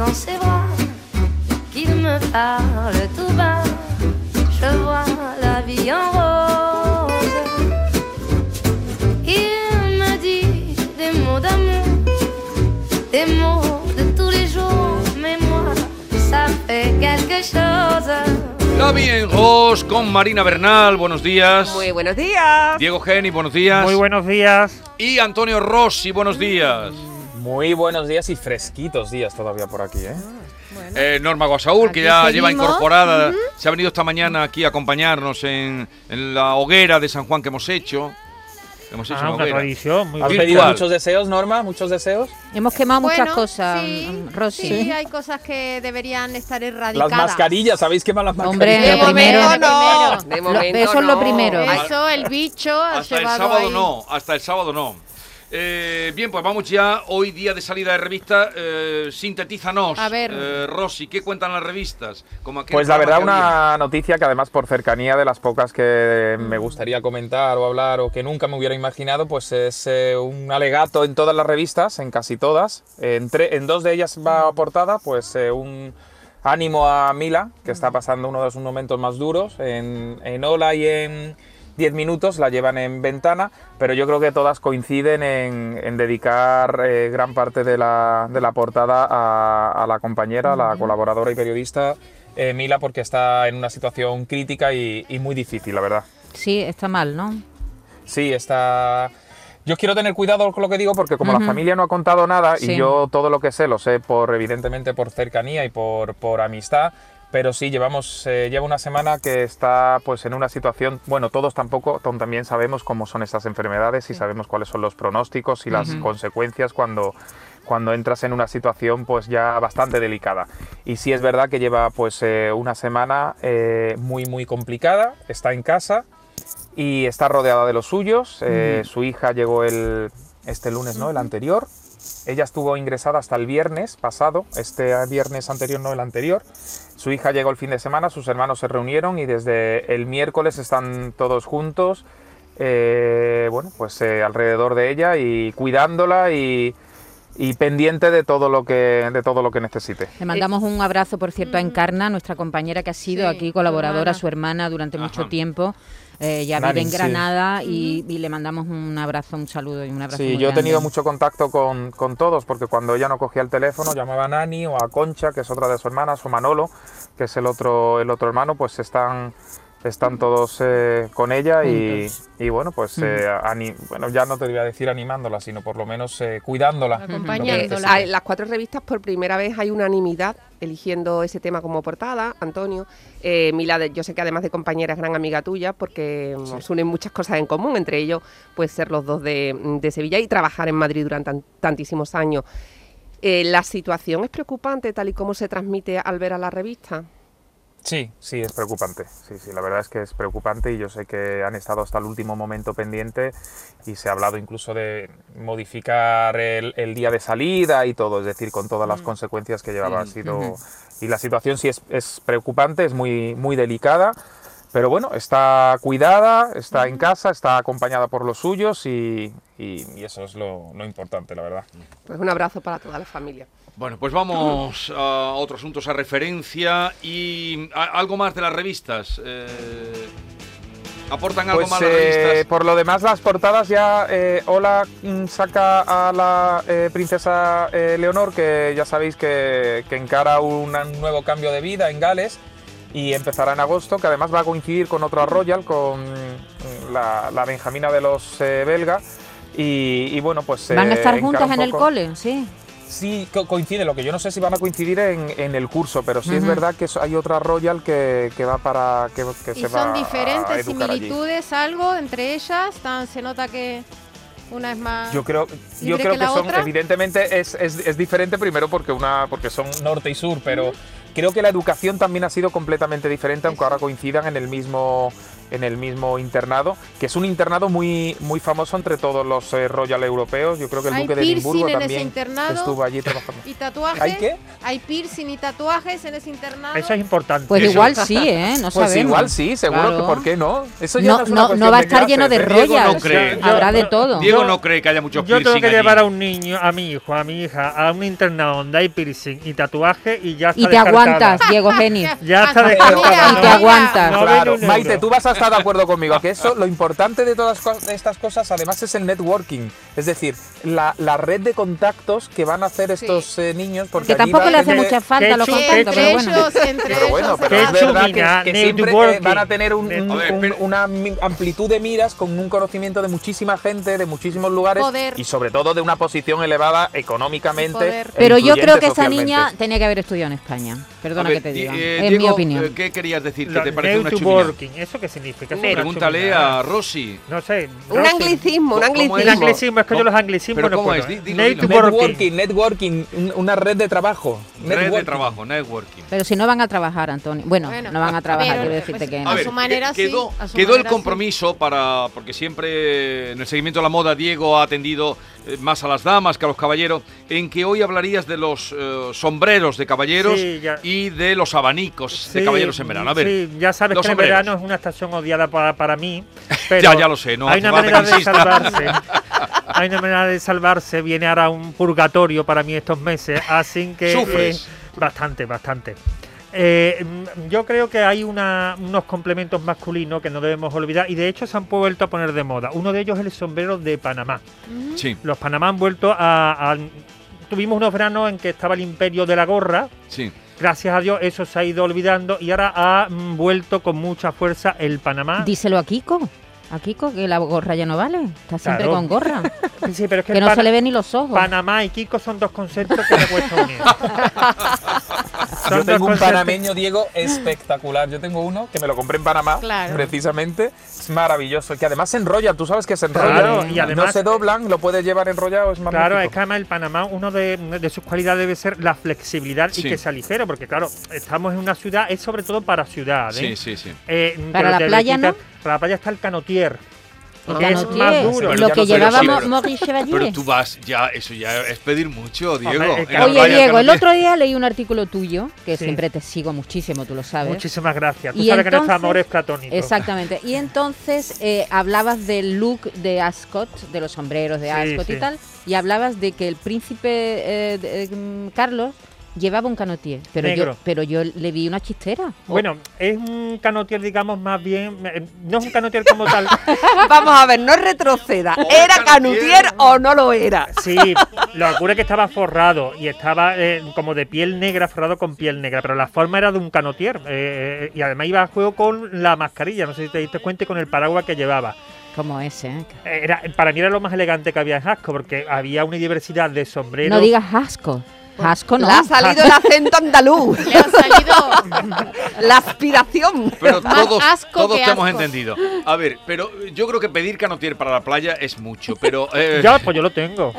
dans ses bras, qu'il me parle tout bas. Je vois la vie en rose. Il me dit des mots d'amour, des mots de tous les jours, mais moi, ça fait quelque chose. Vi en Ross con Marina Bernal, buenos días. Muy buenos días. Diego Geni, buenos días. Muy buenos días. Y Antonio Rossi, buenos días. Muy buenos días y fresquitos días todavía por aquí, ¿eh? Eh, Norma Guasaúl, que ya lleva seguimos. incorporada, se ha venido esta mañana aquí a acompañarnos en, en la hoguera de San Juan que hemos hecho. Hemos hecho Ah, una una hoguera. tradición muy ¿Has Virtual. pedido muchos deseos, Norma? ¿Muchos deseos? Hemos quemado muchas Bueno, cosas, sí, mm, Rosy. Sí, hay cosas que deberían estar erradicadas. Las mascarillas, ¿sabéis qué las mascarillas? Hombre, De lo primero, no. lo- De momento eso es lo no. primero. Eso, el bicho ha Hasta el sábado ahí. no, hasta el sábado no. Eh, bien, pues vamos ya. Hoy día de salida de revista. Eh, sintetízanos. A ver. Eh, Rosy, ¿qué cuentan las revistas? Como Pues la verdad, una noticia que además por cercanía de las pocas que me gustaría comentar o hablar o que nunca me hubiera imaginado, pues es eh, un alegato en todas las revistas, en casi todas. En, tre- en dos de ellas va aportada, pues eh, un ánimo a Mila, que está pasando uno de sus momentos más duros. En, en Ola y en 10 minutos la llevan en ventana, pero yo creo que todas coinciden en, en dedicar eh, gran parte de la, de la portada a, a la compañera, a la colaboradora y periodista eh, Mila, porque está en una situación crítica y, y muy difícil, la verdad. Sí, está mal, ¿no? Sí, está... Yo quiero tener cuidado con lo que digo porque como la Ujú. familia no ha contado nada Sí. y yo todo lo que sé lo sé por evidentemente por cercanía y por, por amistad, pero sí llevamos eh, lleva una semana que está pues en una situación, bueno, todos tampoco también sabemos cómo son estas enfermedades y sabemos cuáles son los pronósticos y las consecuencias cuando cuando entras en una situación pues ya bastante delicada. Y sí es verdad que lleva pues eh, una semana eh, muy muy complicada, está en casa y está rodeada de los suyos. Eh, Su hija llegó el, este lunes, ¿no? El anterior. Ella estuvo ingresada hasta el viernes pasado, este viernes anterior, no el anterior. Su hija llegó el fin de semana, sus hermanos se reunieron y desde el miércoles están todos juntos, eh, bueno, pues eh, alrededor de ella y cuidándola y, y pendiente de todo lo que de todo lo que necesite. Le mandamos un abrazo, por cierto, a Encarna, nuestra compañera que ha sido Sí, aquí su colaboradora, hermana. su hermana durante mucho tiempo. Eh, ya Nani, vive en sí. Granada y, y le mandamos un abrazo, un saludo y un abrazo. Sí, muy yo he grande. tenido mucho contacto con, con todos, porque cuando ella no cogía el teléfono, llamaba a Nani o a Concha, que es otra de sus hermanas, o Manolo, que es el otro, el otro hermano, pues están, están todos eh, con ella y, y bueno, pues eh, ani- bueno, ya no te voy a decir animándola, sino por lo menos eh, cuidándola. Acompañándola. Las cuatro revistas por primera vez hay unanimidad eligiendo ese tema como portada, Antonio. Eh, Mila, de- yo sé que además de compañera es gran amiga tuya porque mm, os unen muchas cosas en común, entre ellos pues ser los dos de, de Sevilla y trabajar en Madrid durante tan- tantísimos años. Eh, ¿La situación es preocupante tal y como se transmite al ver a la revista? Sí, sí, es preocupante. Sí, sí, la verdad es que es preocupante y yo sé que han estado hasta el último momento pendiente y se ha hablado incluso de modificar el, el día de salida y todo, es decir, con todas las consecuencias que llevaba. Ha sido, Y la situación sí es, es preocupante, es muy, muy delicada, pero bueno, está cuidada, está en casa, está acompañada por los suyos y, y- y eso es lo, lo importante, la verdad. Pues un abrazo para toda la familia. Bueno, pues vamos a otros asuntos a referencia y a- algo más de las revistas. Eh, ¿Aportan algo Pues más las eh, revistas? por lo demás, las portadas ya. Eh, Ola mm, saca a la eh, princesa eh, Leonor, que ya sabéis que, que encara un nuevo cambio de vida en Gales y empezará en agosto, que además va a coincidir con otra Royal, con mm, la, la Benjamina de los eh, belga. Y, y bueno, pues. Van a eh, estar juntas un en el cole, sí. Sí, co- coincide, lo que yo no sé si van a coincidir en, en el curso, pero sí es verdad que hay otra Royal que, que va para. que, que Y se va son a diferentes allí. similitudes, algo entre ellas. Tan, se nota que una es más. Yo creo, yo creo que son, otra. evidentemente es, es, es diferente primero porque una porque son norte y sur, pero, Creo que la educación también ha sido completamente diferente, aunque ahora coincidan en el mismo en el mismo internado, que es un internado muy muy famoso entre todos los eh, royal europeos. Yo creo que el ¿Hay duque de piercing Edimburgo en ese también internado? estuvo allí trabajando. ¿Y tatuajes? ¿Hay qué? ¿Hay piercing y tatuajes en ese internado? Eso es importante. Pues Eso. igual sí, ¿eh? No Pues sabemos. igual sí, seguro Claro. que por qué no. Eso ya No, es una no, no va a estar lleno de clases, ¿eh? Diego no cree. Habrá de Yo- todo. Diego Yo- no cree que haya muchos Yo tengo que allí. llevar a un niño, a mi hijo, a mi hija, a un internado donde hay piercing y tatuaje y ya está Y te descartada. aguantas, Diego Genio. Ya está Mira, descartada. Y te aguantas. No Claro, Maite, tú vas a estar de acuerdo conmigo, que eso, lo importante de todas estas cosas, además, es el networking. Es decir, la, la red de contactos que van a hacer estos eh, niños. Porque tampoco le a hace mucha falta los contactos, entre pero bueno. ellos, entre Pero bueno, ellos, pero es verdad que, siempre eh, van a tener un- una amplitud de miras con un conocimiento de muchísima gente, de muchísimos lugares Poder. y sobre todo de una posición elevada económicamente. Poder. e Pero yo creo que esa niña tenía que haber estudiado en España. Perdona ver, que te Di- diga. eh, es mi Diego, opinión. eh, ¿Qué querías decir? ¿Que Lo- te parece una networking, ¿eso qué significa? Eso Pregúntale a Rosy. No sé. Un anglicismo, un ¿Cómo es? El anglicismo. anglicismo, es que yo los anglicismos ¿Pero no cómo puedo. es? Dilo, dilo. Networking. Networking, networking, un- una red de trabajo. Red de trabajo, networking. Pero si no van a trabajar, Antonio. Bueno, Bueno, no van a trabajar, pero- quiero decirte que A no. A ver, su manera que- sí, quedó, a su quedó el sí. compromiso para, porque siempre en el seguimiento de la moda Diego ha atendido eh, más a las damas que a los caballeros, en que hoy hablarías de los eh, sombreros de caballeros Sí, ya. Y de los abanicos de caballeros en verano. A ver, sí, ya sabes que sombreros. verano es una estación odiada para, para mí. Pero Ya, ya lo sé, no Hay una manera de salvarse. Hay una manera de salvarse. Viene ahora un purgatorio para mí estos meses. Así que. Sufres. eh, bastante, bastante. Eh, mm, yo creo que hay una- unos complementos masculinos que no debemos olvidar y de hecho se han vuelto a poner de moda. Uno de ellos es el sombrero de Panamá. sí, Los Panamá han vuelto a, a- Tuvimos unos veranos en que estaba el imperio de la gorra. sí. Gracias a Dios eso se ha ido olvidando y ahora ha mm, vuelto con mucha fuerza el Panamá. Díselo a Kiko. A Kiko, que la gorra ya no vale. Está siempre Claro. con gorra. Sí, pero es que, no se le ven ni los ojos. Panamá y Kiko son dos conceptos que me cuesta unir. Yo tengo un panameño, Diego, espectacular. Yo tengo uno que me lo compré en Panamá, Claro. precisamente. Es maravilloso. Que además se enrolla. Tú sabes que se enrolla. Claro, y no además- se doblan, lo puedes llevar enrollado. Es. Claro, es que además el Panamá, uno de, de sus cualidades debe ser la flexibilidad Sí. y que sea ligero, porque claro, estamos en una ciudad, es sobre todo para ciudades. Sí, sí, sí. Eh, Para la playa, ¿no? Para la playa está el canotier. Es más duro. Pero Lo que pero- Maurice Chevalier. Pero tú vas, ya, eso ya es pedir mucho, Diego. Hombre, es Oye, Diego, el otro día leí un artículo tuyo, que Sí. siempre te sigo muchísimo, tú lo sabes. Muchísimas gracias. Tú Y sabes que nuestro entonces- amor es platónico. Exactamente. Y entonces eh, hablabas del look de Ascot, de los sombreros de Sí, Ascot sí. y tal, y hablabas de que el príncipe eh, de- mm, Carlos llevaba un canotier, pero yo, Negro. pero yo le vi una chistera. Bueno, es un canotier, digamos, más bien. eh, No es un canotier como tal. Vamos a ver, no retroceda. Oh, ¿Era canutier o no lo era? Sí, lo que ocurre es que estaba forrado y estaba eh, como de piel negra, forrado con piel negra, pero la forma era de un canotier. eh, eh, y además iba a juego con la mascarilla, no sé si te diste cuenta, y con el paraguas que llevaba. Como ese. ¿eh? Era, para mí era lo más elegante que había en Hasco, porque había una diversidad de sombreros. No digas asco. Asco no. Le ha salido el acento andaluz. Le ha salido. La aspiración. Pero Más todos, asco todos que te hemos entendido. A ver, pero yo creo que pedir canotier para la playa es mucho, pero... eh, Ya, pues yo lo tengo.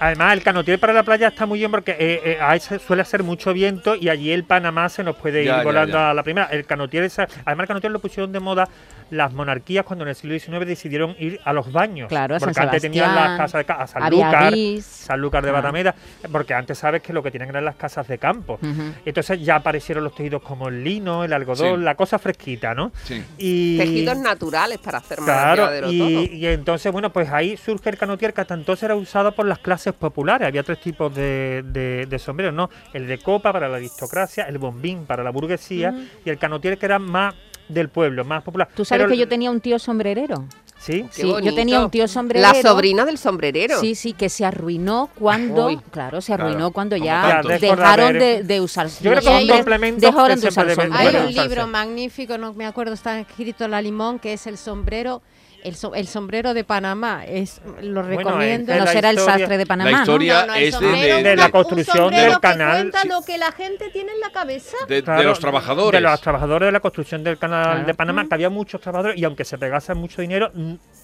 Además, el canotier para la playa está muy bien porque eh, eh, ahí se- suele hacer mucho viento y allí el Panamá se nos puede ir Ya, volando ya. a la primera. El canotier, es- además, el canotier lo pusieron de moda las monarquías cuando en el siglo XIX decidieron ir a los baños. Claro, San porque antes tenían las casas de a Sanlúcar. Sanlúcar de Ah. Barrameda, porque antes sabes que lo que tienen eran las casas de campo. Entonces ya aparecieron los tejidos como el lino, el algodón, Sí. la cosa fresquita, ¿no? sí. Y Tejidos naturales para hacer más Claro, y, todo. y entonces, bueno, pues ahí surge el canotier que hasta entonces era usado por las clases populares. Había tres tipos de, de- de sombreros, ¿no? El de copa para la aristocracia, el bombín para la burguesía y el canotier que era más del pueblo, más popular. Tú sabes Pero- que yo tenía un tío sombrerero. Sí, sí, yo tenía un tío sombrerero. La sobrina del sombrerero. Sí, sí, que se arruinó cuando, Uy. claro, se arruinó Claro, cuando ya dejaron de, de usar. Yo creo que es un complemento dejaron de usar sombrero. Hay un libro magnífico, no me acuerdo, está escrito La Limón, que es el sombrero El, so- el sombrero de Panamá es lo Bueno, recomiendo. es No será el sastre de Panamá, la historia No, no, el es de, sombrero, de- de la construcción del que canal. cuenta Sí. lo que la gente tiene en la cabeza. de- los trabajadores. De los trabajadores de la construcción del canal Claro. de Panamá, que había muchos trabajadores y aunque se pegasen mucho dinero,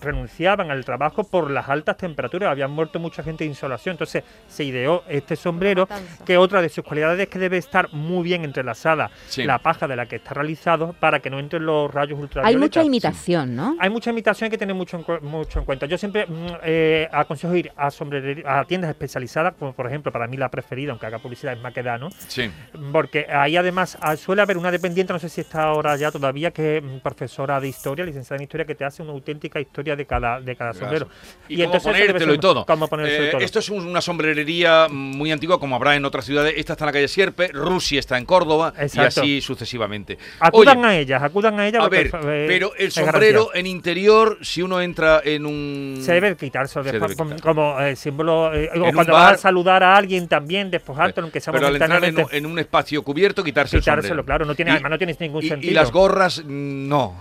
renunciaban al trabajo por las altas temperaturas. Habían muerto mucha gente de insolación. Entonces se ideó este sombrero, que otra de sus cualidades es que debe estar muy bien entrelazada Sí. la paja de la que está realizado para que no entren los rayos ultravioletas. Hay mucha imitación, ¿no? Hay mucha imitación hay que tener mucho en, mucho en cuenta. Yo siempre mm, eh, aconsejo ir a, a tiendas especializadas, como por ejemplo, para mí la preferida, aunque haga publicidad, es Maquedano, Sí. porque ahí además ah, suele haber una dependiente, no sé si está ahora ya todavía, que es mm, profesora de historia, licenciada en historia, que te hace una auténtica historia de cada, de cada sombrero. Y, cómo entonces ponértelo y todo. cómo y Eh, todo. Esto es un- una sombrerería muy antigua, como habrá en otras ciudades. Esta está en la calle Sierpe, Rusia está en Córdoba y Exacto. así sucesivamente. Acudan Oye, a ellas, acudan a ellas. a ver, pero el sombrero garantía. en interior, si uno entra en un... Se debe Se después, debe como- quitar. como eh, símbolo. eh, o cuando bar- vas a saludar a alguien también, despojarte, aunque sea Pero al entrar en un, en un espacio cubierto, quitarse el Quitárselo, sombrero. claro, no tiene, Y- además no tiene ningún y, sentido. y las gorras, no.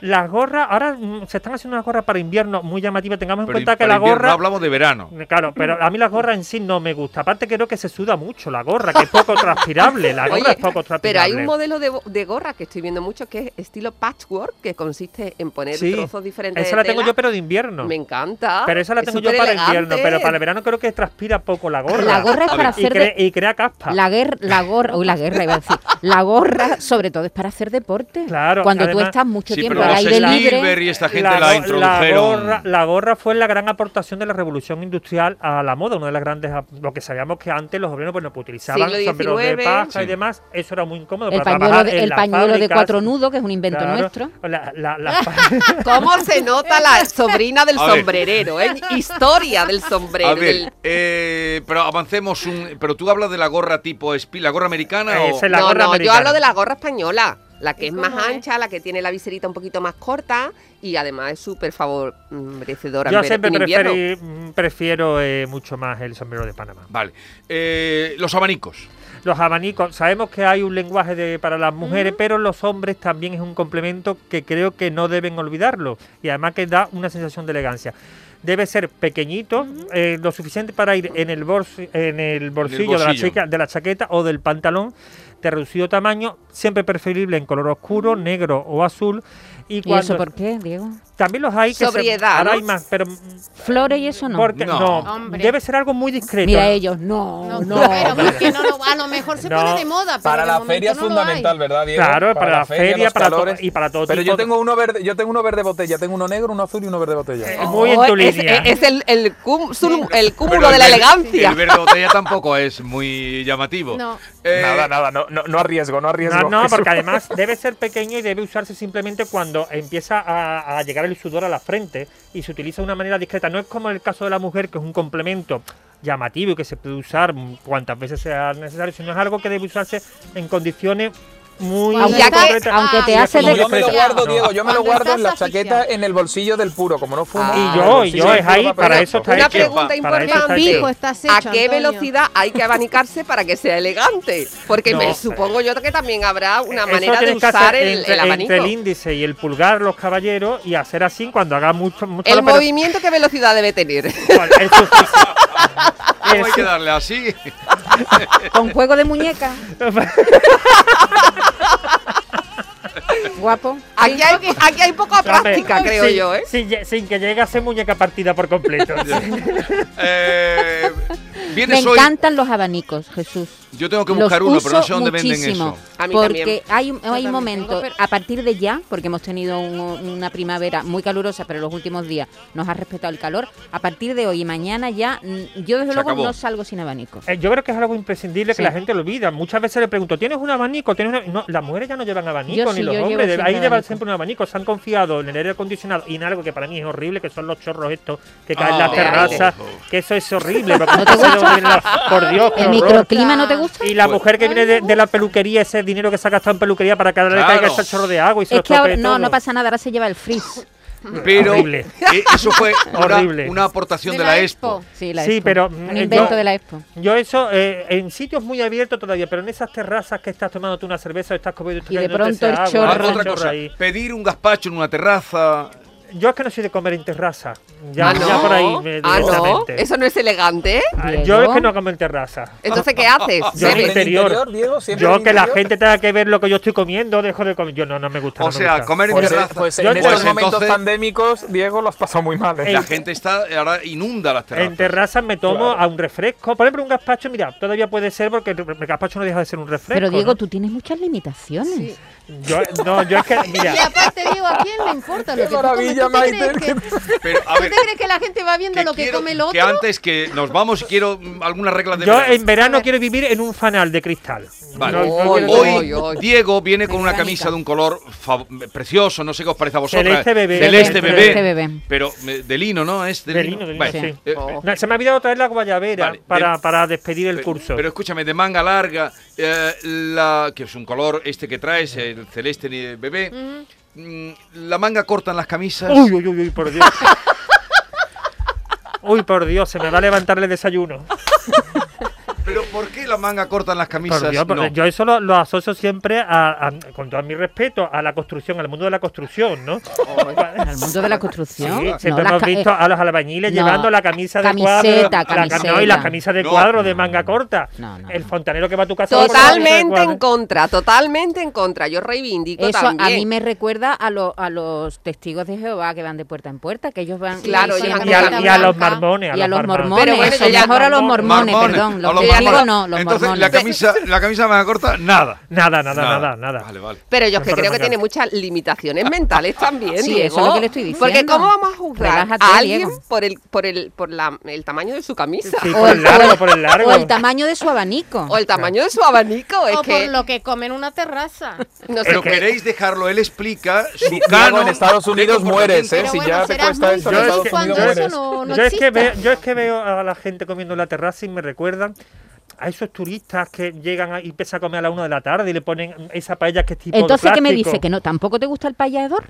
Las gorras, ahora mm, se están haciendo unas gorras para invierno muy llamativas. Tengamos en Pero cuenta que la invierno gorra. hablamos de verano. Claro, pero a mí la gorra en sí no me gusta. Aparte creo que se suda mucho la gorra, que es poco transpirable. La gorra Oye, es poco transpirable. Pero hay un modelo de, de gorra que estoy viendo mucho que es estilo patchwork, que consiste en poner Sí, trozos diferentes Esa de la tengo tela. yo, pero de invierno. Me encanta. Pero esa la Es tengo yo para invierno. elegante. Pero para el verano creo que transpira poco la gorra. La gorra es para y, hacer cre- de- y crea caspa. la guerra, la gorra, uy, la guerra iba a decir. La gorra, sobre todo, es para hacer deporte. Claro, Cuando tú estás mucho Sí, tiempo pero los libre. y esta gente la, La introdujeron. gorra, la gorra fue la gran aportación de la revolución industrial a la moda, una de las grandes. Lo que sabíamos que antes los obreros bueno, pues, utilizaban sombreros de paja Sí. y demás. Eso era muy incómodo El para pañuelo, trabajar de, el pañuelo de cuatro nudos, que es un invento Claro. nuestro. La- la- la- ¿Cómo se nota la sobrina del A ver. sombrerero? eh? Historia del sombrero. A ver, del- eh, pero avancemos un... Pero tú hablas de la gorra tipo espi- la gorra americana o... Esa es la no, gorra no, yo hablo de la gorra española. La que ¿Y es más es? ancha, la que tiene la viserita un poquito más corta y además es súper favorecedora Yo en, ver- siempre en mm, prefiero eh, mucho más el sombrero de Panamá. Vale. Eh, los abanicos. Los abanicos, sabemos que hay un lenguaje de, para las mujeres, pero los hombres también es un complemento que creo que no deben olvidarlo y además que da una sensación de elegancia. Debe ser pequeñito, eh, lo suficiente para ir en el, bolsi- en el bolsillo, De, la bolsillo. chica- de la chaqueta o del pantalón de reducido tamaño, siempre preferible en color oscuro, negro o azul. Y, ¿Y cuando, eso por qué, Diego? También los hay que se- Sobriedad, ahora ¿no? hay más, pero Flores y eso no. porque No. no, Hombre. debe ser algo muy discreto. Mira ellos, no, No, no. pero porque no lo- a lo mejor se No. pone de moda, pero Para de la feria es fundamental. ¿verdad, Diego? Claro, para la feria, los para to- calores. y para todo Pero tipo yo tengo uno verde, yo tengo uno verde botella, tengo uno negro, uno azul y uno verde botella. Eh, muy en Oh, tu es, línea. es el, el, cum- zum- el cúmulo Pero de la elegancia. El verde botella tampoco es muy llamativo. No. Eh, Nada, nada, no, no, no arriesgo, no arriesgo. No, porque además debe ser pequeño y debe usarse simplemente cuando empieza a, a llegar el sudor a la frente y se utiliza de una manera discreta. No es como el caso de la mujer, que es un complemento llamativo y que se puede usar cuantas veces sea necesario, sino es algo que debe usarse en condiciones muy Aunque, aunque te hace de... yo me lo guardo, Diego, yo me lo guardo en la chaqueta en el bolsillo del puro, como no fumo. Ah. Y yo, y yo, es ahí, para eso está Una hecho. pregunta importante. ¿A qué velocidad hay que abanicarse para que sea elegante? Porque me supongo yo que también habrá una manera de usar el, entre, el abanico. entre el índice y el pulgar los caballeros y hacer así cuando haga mucho, mucho El movimiento, ¿qué velocidad debe tener? ¿Cómo hay que darle así? Con juego de muñeca. Guapo. Aquí hay, aquí hay poca práctica, creo sin, yo, ¿eh? sin que llegue a ser muñeca partida por completo. Eh, Me hoy... encantan los abanicos, Jesús. Yo tengo que Los buscar uno, pero no sé dónde venden muchísimo, eso. A mí porque también. hay, hay momentos, tengo, pero- a partir de ya, porque hemos tenido un- una primavera muy calurosa, pero los últimos días nos ha respetado el calor, a partir de hoy y mañana ya, mm, yo desde Se luego acabó. no salgo sin abanico. Eh, Yo creo que es algo imprescindible Sí. que la gente lo olvida. Muchas veces le pregunto, ¿tienes un abanico? ¿Tienes una-?" No, las mujeres ya no llevan abanico, Yo ni sí, los hombres. Ahí llevan siempre un abanico. Se han confiado en el aire acondicionado y en algo que para mí es horrible, que son los chorros estos que caen en Ah, las terrazas. oh. Que eso es horrible. porque ¿No te gusta? Dónde viene la- Por Dios, ¿El horror. microclima no te gusta? Y la Pues- mujer que viene de, de la peluquería, ese dinero que se ha gastado en peluquería para que ahora le Claro. caiga ese chorro de agua y se Es lo que ahora, no, todo. no pasa nada, ahora se lleva el frizz. Pero Horrible. eh, eso fue una, Horrible. una aportación de, De la, la Expo. Expo. Sí, la Sí, Expo. pero, Un eh, invento yo- de la Expo. Yo eso, eh, en sitios muy abiertos todavía, pero en esas terrazas que estás tomándote una cerveza o estás comiendo Y de pronto el Ah, chorro. otra cosa, pedir un gazpacho en una terraza. Yo es que no soy de comer en terraza. Ya, ah, ya por ahí. me- ah, no. Eso no es elegante. ¿eh? Ah. Yo es que no como en terraza. Entonces, ¿qué haces? Yo en interior. Diego, siempre Yo en que la gente tenga que ver lo que yo estoy comiendo, dejo de comer. Yo no, no me gusta. O no sea, gusta. comer en Pues, terraza. pues Yo en pues estos momentos entonces- pandémicos, Diego, lo has pasado muy mal. ¿eh? La gente está ahora inunda las terrazas. En terrazas me tomo Claro. a un refresco. Por ejemplo, un gazpacho, mira, todavía puede ser porque el gazpacho no deja de ser un refresco. Pero Diego, ¿no? tú tienes muchas limitaciones. Yo, no, yo es que, Y aparte, Diego, ¿a quién le importa lo Qué que tú maravilla, ¿Tú te Maite. crees que, Pero, a ¿tú ver, te crees que la gente va viendo que lo que quiero- come el otro? que antes que nos vamos, quiero mm, algunas reglas de yo verano. en verano quiero vivir en un fanal de cristal. Vale. No- no Hoy Oy, oy. Diego viene con una camisa de un color precioso, no sé qué os parece a vosotros. Celeste bebé. Celeste bebé. Celeste bebé. Pero eh, de lino, ¿no? Es de, De lino. lino, de lino, Vale. sí. Eh, Oh. No, se me ha olvidado traer la guayabera Vale, para, de- para despedir el Pe- curso. Pero escúchame, de manga larga, eh, la, que es un color este que traes, el celeste ni bebé. mm, La manga corta en las camisas. Uy, uy, uy, uy, por Dios. Uy, por Dios, se me va a levantar el desayuno. ¿por qué la manga corta en las camisas? Por Dios, porque No. yo eso lo, lo asocio siempre, a, a- con todo mi respeto, a la construcción, al mundo de la construcción, ¿no? Al mundo de la construcción. Sí, no, siempre las hemos visto eh, a los albañiles no, llevando la camisa de camiseta, cuadro. la no, y la camisa de No. cuadro de manga corta. No, no, el fontanero que va a tu casa. Totalmente en contra, totalmente en contra. Yo reivindico Eso también. a mí me recuerda a, lo- a los testigos de Jehová que van de puerta en puerta, que ellos van Claro, y, Y a, y a los blanca. mormones. y a los mormones. Pero bueno, eso, mejor a los mormones, perdón. Los a los testigos no, los Entonces, mormones. la camisa, la camisa manga corta, nada. Nada, nada, nada, nada. Vale, vale. Pero yo es que creo que tiene muchas limitaciones mentales también, Sí, Diego. eso es lo que le estoy Porque diciendo. ¿cómo vamos a juzgar Relájate, a alguien Diego. por el por el por la, el tamaño de su camisa? Sí, O por el el- largo, por el largo. O el tamaño de su abanico. O el tamaño de su abanico, es o que por lo que come en una terraza. no sé Pero qué. queréis dejarlo, él explica su canon en Estados Unidos mueres. ¿eh? Si bueno, ya te cuesta eso, yo es que veo a la gente comiendo en la terraza y me recuerdan a esos turistas que llegan a- y empiezan a comer a la una de la tarde y le ponen esa paella que es tipo de Entonces, ¿qué me dice? ¿Que no tampoco te gusta el payador?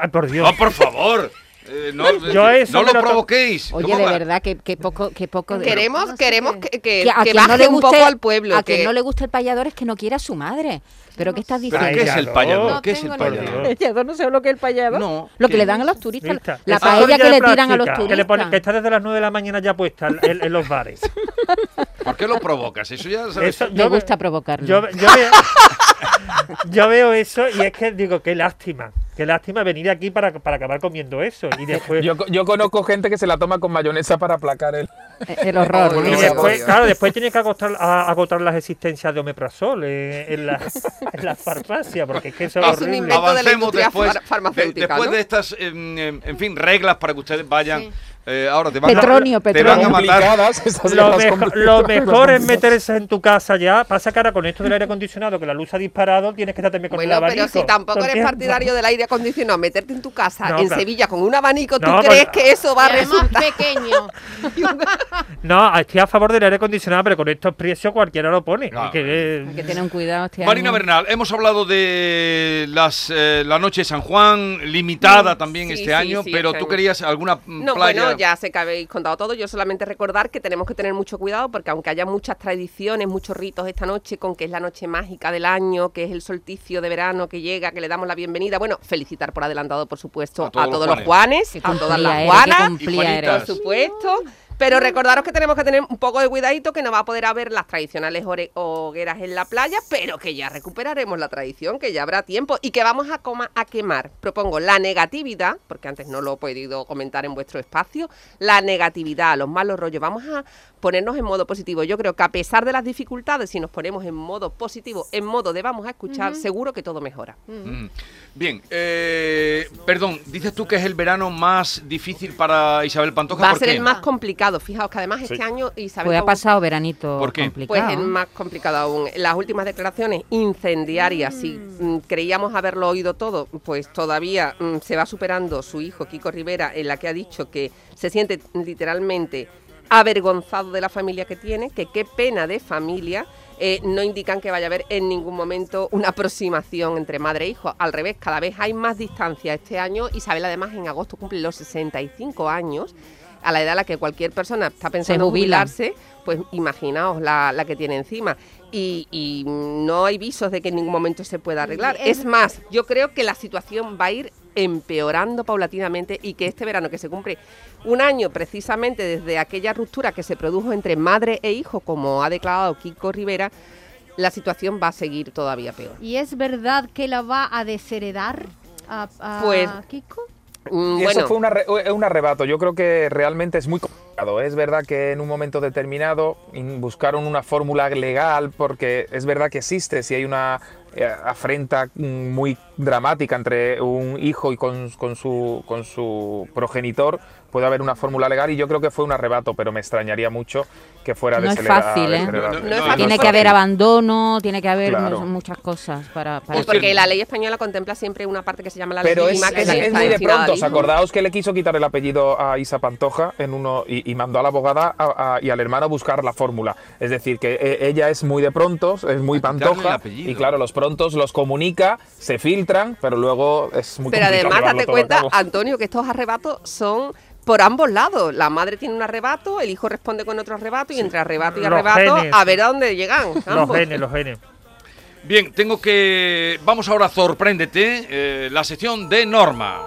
Ay, por Dios. No, por favor. Eh, no Yo eso no me lo lo provoquéis. Oye, ¿Cómo de va? verdad, que, que poco, que poco de... Queremos, No queremos que, que, que a que quien no baje le un guste, poco al pueblo. a que- quien no le gusta el payador es que no quiera a su madre. ¿Pero qué estás ¿Pero diciendo? qué es el Payador. No ¿Qué es el payador? El payador no sé lo que es el payador. No. Lo que ¿qué le dan a los turistas. La Esa paella que le tiran a los turistas. Que, le ponen, que está desde las 9 de la mañana ya puesta en, en los bares. ¿Por qué lo provocas? Eso ya sabes. Eso- Me yo ve- gusta provocarlo. Yo, yo veo, yo veo eso y es que digo, qué lástima. Qué lástima venir aquí para, para acabar comiendo eso. Y después, Yo, yo conozco gente que se la toma con mayonesa para aplacar el... Eh, El horror. Oye, y después claro, después tiene que agotar, a- agotar las existencias de omeprazol eh, en, la, en la farmacia, porque es que eso es Es un horrible. invento de la Avancemos después, far- farmacéutica, de- después ¿no? de estas, em, em, en fin, reglas para que ustedes vayan. Sí. Eh, ahora te van, a, Petronio, te petronio. van a matar. Lo, mejor es meterse en tu casa ya. Pasa que ahora con esto del aire acondicionado, que la luz ha disparado, tienes que estar también con el Bueno, abanico. pero si tampoco el eres tiempo. partidario del aire acondicionado, meterte en tu casa No, en claro. Sevilla con un abanico, ¿tú No, crees que eso va a resultar? pequeño. No, estoy a favor del aire acondicionado, pero con estos precios cualquiera lo pone. Claro. Que- Hay que tener un cuidado este Marina año. Bernal, hemos hablado de las, eh, la noche de San Juan, limitada también Sí, este sí, año, sí, pero tú querías alguna mm, No, playa. Bueno, ya sé que habéis contado todo. Yo solamente recordar que tenemos que tener mucho cuidado porque aunque haya muchas tradiciones, muchos ritos esta noche, con que es la noche mágica del año, que es el solsticio de verano que llega, que le damos la bienvenida. Bueno, felicitar por adelantado, por supuesto, A a todos los los Juanes, a todas las Juanas. Por supuesto. Pero recordaros que tenemos que tener un poco de cuidadito, que no va a poder haber las tradicionales hogueras en la playa, pero que ya recuperaremos la tradición, que ya habrá tiempo y que vamos a, coma- a quemar. Propongo la negatividad, porque antes no lo he podido comentar en vuestro espacio, la negatividad, los malos rollos. Vamos a ponernos en modo positivo. Yo creo que a pesar de las dificultades, si nos ponemos en modo positivo, en modo de vamos a escuchar, seguro que todo mejora. Mm. Bien, eh, perdón, dices tú que es el verano más difícil para Isabel Pantoja. Va a ¿por ser qué? el más complicado. Fijaos que además este año Isabel Pues ha pasado veranito ¿Por qué? Pues complicado. es más complicado aún. Las últimas declaraciones incendiarias, si mm, creíamos haberlo oído todo, pues todavía mm, se va superando su hijo Kiko Rivera, en la que ha dicho que se siente literalmente avergonzado de la familia que tiene, que qué pena de familia. eh, no indican que vaya a haber en ningún momento una aproximación entre madre e hijo. Al revés, cada vez hay más distancia. Este año Isabel además en agosto cumple los 65 años a la edad a la que cualquier persona está pensando en jubilarse, pues imaginaos la, la que tiene encima. Y, y no hay visos de que en ningún momento se pueda arreglar. Es- Es más, yo creo que la situación va a ir empeorando paulatinamente y que este verano que se cumple un año precisamente desde aquella ruptura que se produjo entre madre e hijo, como ha declarado Kiko Rivera, la situación va a seguir todavía peor. ¿Y es verdad que la va a desheredar a, a Pues, Kiko? Mm, Y bueno, eso fue un, eh, un arrebato. Yo creo que realmente es muy complicado. Es verdad que en un momento determinado in- buscaron una fórmula legal porque es verdad que existe. Si hay una eh, afrenta mm, muy dramática entre un hijo y con, con su, con su progenitor, puede haber una fórmula legal y yo creo que fue un arrebato, pero me extrañaría mucho que fuera No es fácil, ¿eh? desheredada. No, no, no es no, fácil. Tiene es que haber abandono, tiene que haber Claro. muchas cosas para... para pues porque la ley española contempla siempre una parte que se llama la Pero es, legítima, que es- está es muy de pronto. ¿Os hijo. acordaos que le quiso quitar el apellido a Isa Pantoja en uno y, y mandó a la abogada a- a- y al hermano a buscar la fórmula? Es decir, que eh, ella es muy de prontos, es muy Pantoja y claro, los prontos los comunica, se filtran, pero luego es muy Pero complicado además, llevarlo date cuenta. Antonio, que estos arrebatos son por ambos lados. La madre tiene un arrebato, el hijo responde con otro arrebato y entre arrebato y Los arrebato genes. a ver a dónde llegan. Los ambos. genes, los genes. Bien, tengo que... Vamos ahora a sorpréndete, eh, la sección de Norma.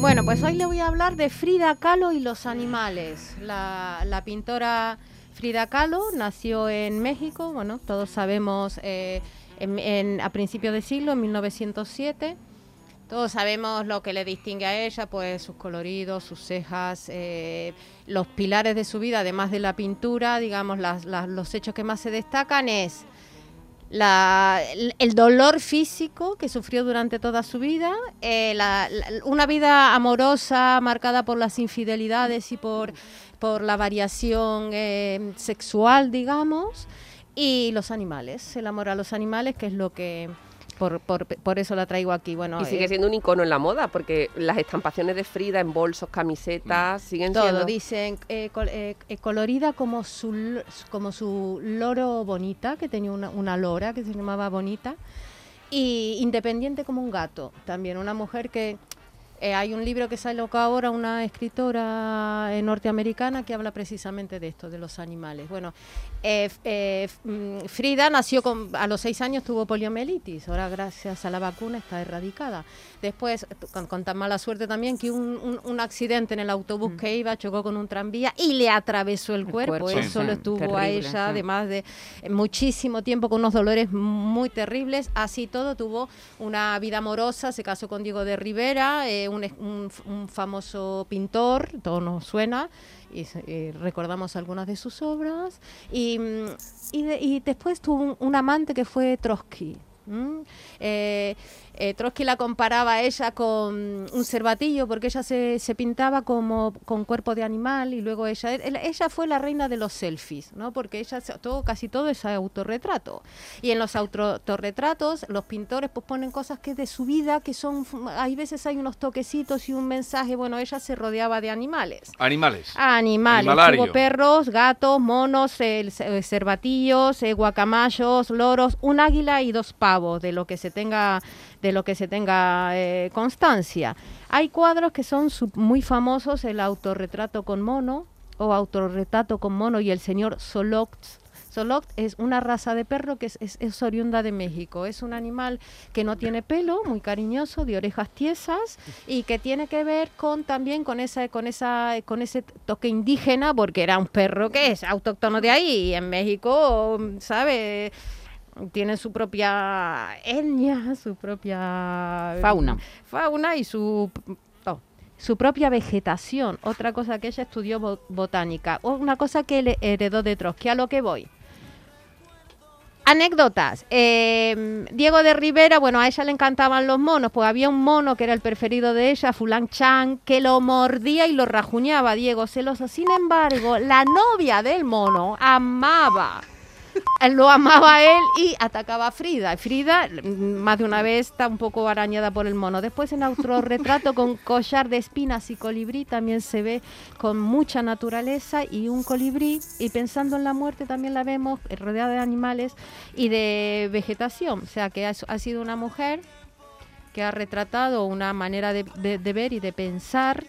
Bueno, pues hoy le voy a hablar de Frida Kahlo y los animales. La, la pintora Frida Kahlo nació en México, bueno, todos sabemos, eh, en- en- a principios de siglo, en 1907. Todos sabemos lo que le distingue a ella, pues sus coloridos, sus cejas, eh, los pilares de su vida, además de la pintura, digamos, las- los hechos que más se destacan es el, dolor físico que sufrió durante toda su vida, eh, una vida amorosa marcada por las infidelidades y por, por la variación eh, sexual, digamos, y los animales, el amor a los animales, que es lo que... Por, por, por eso la traigo aquí. Bueno, Y sigue eh, siendo un icono en la moda, porque las estampaciones de Frida en bolsos, camisetas, siguen Todo, siendo... dicen eh, col- eh, eh, colorida como su, como su loro bonita, que tenía una, una lora que se llamaba bonita, y independiente como un gato, también una mujer que... eh, hay un libro que salió ahora, una escritora eh, norteamericana que habla precisamente de esto, de los animales. Bueno, eh, mm, Frida nació con, a los seis años, tuvo poliomielitis, ahora gracias a la vacuna está erradicada. Después, con, con tan mala suerte también, que un, un- un accidente en el autobús que iba, chocó con un tranvía y le atravesó el, El cuerpo. cuerpo, Eso sí. lo estuvo a ella, sí. además de muchísimo tiempo con unos dolores muy terribles. Así todo, tuvo una vida amorosa, se casó con Diego de Rivera, eh, un, famoso pintor, todo nos suena. Y, eh, recordamos algunas de sus obras y, mm, y, de- y después tuvo un, amante que fue Trotsky. Eh, Trotsky la comparaba a ella con un cervatillo porque ella se, se pintaba como con cuerpo de animal y luego ella ella fue la reina de los selfies, ¿no? Porque ella todo casi todo es autorretrato y en los autorretratos los pintores pues ponen cosas que de su vida que son hay veces hay unos toquecitos y un mensaje, bueno ella se rodeaba de animales. Animales. Animales, tuvo perros, gatos, monos, eh, cervatillos, eh, guacamayos, loros, un águila y dos pavos, de lo que se tenga, de lo que se tenga eh, constancia. Hay cuadros que son muy famosos, el autorretrato con mono o autorretrato con mono y el señor Solox. Solox es una raza de perro que es oriunda de México. Es un animal que no tiene pelo, muy cariñoso, de orejas tiesas y que tiene que ver con también con esa con esa con ese toque indígena porque era un perro que es autóctono de ahí y en México, sabe tiene su propia etnia, su propia Fauna. fauna y su oh, su propia vegetación. Otra cosa que ella estudió bo- botánica. Una cosa que le heredó de Trotsky. A lo que voy. Anécdotas. Eh, Diego de Rivera, bueno, a ella le encantaban los monos, pues había un mono que era el preferido de ella, Fulan Chan, que lo mordía y lo rajuñaba, Diego, celoso. Sin embargo, la novia del mono amaba lo amaba a él y atacaba a Frida. Frida, más de una vez, está un poco arañada por el mono. Después en autorretrato con collar de espinas y colibrí también se ve con mucha naturaleza y un colibrí. Y pensando en la muerte también la vemos rodeada de animales y de vegetación. O sea que ha, ha sido una mujer que ha retratado una manera de, de- de ver y de pensar.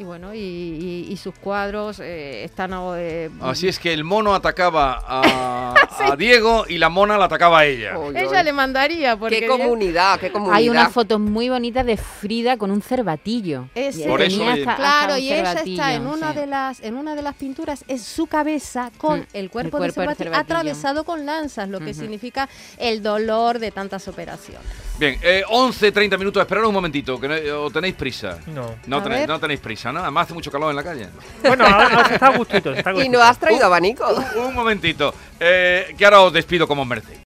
Y bueno, y, y- y sus cuadros eh, están... eh, Así es que el mono atacaba a, a Diego y la mona la atacaba a ella. Ella le mandaría porque... Qué comunidad, qué comunidad. Hay unas fotos muy bonitas de Frida con un cervatillo. Ese- Por eso, hasta- hasta Claro, un y ella está en una sí. de las en una de las pinturas es su cabeza con Mm, el cuerpo, el de cuerpo del Cervantes cervatillo. atravesado con lanzas, lo que significa el dolor de tantas operaciones. Bien, eh, 11, 30 minutos, esperad un momentito, que no- o tenéis prisa. No. No tenéis, ver. no tenéis prisa, ¿no? Además hace mucho calor en la calle. Bueno, ahora, está a gustito, está a Y gustito. no has traído abanico. Un momentito, eh, que ahora os despido como os merecéis.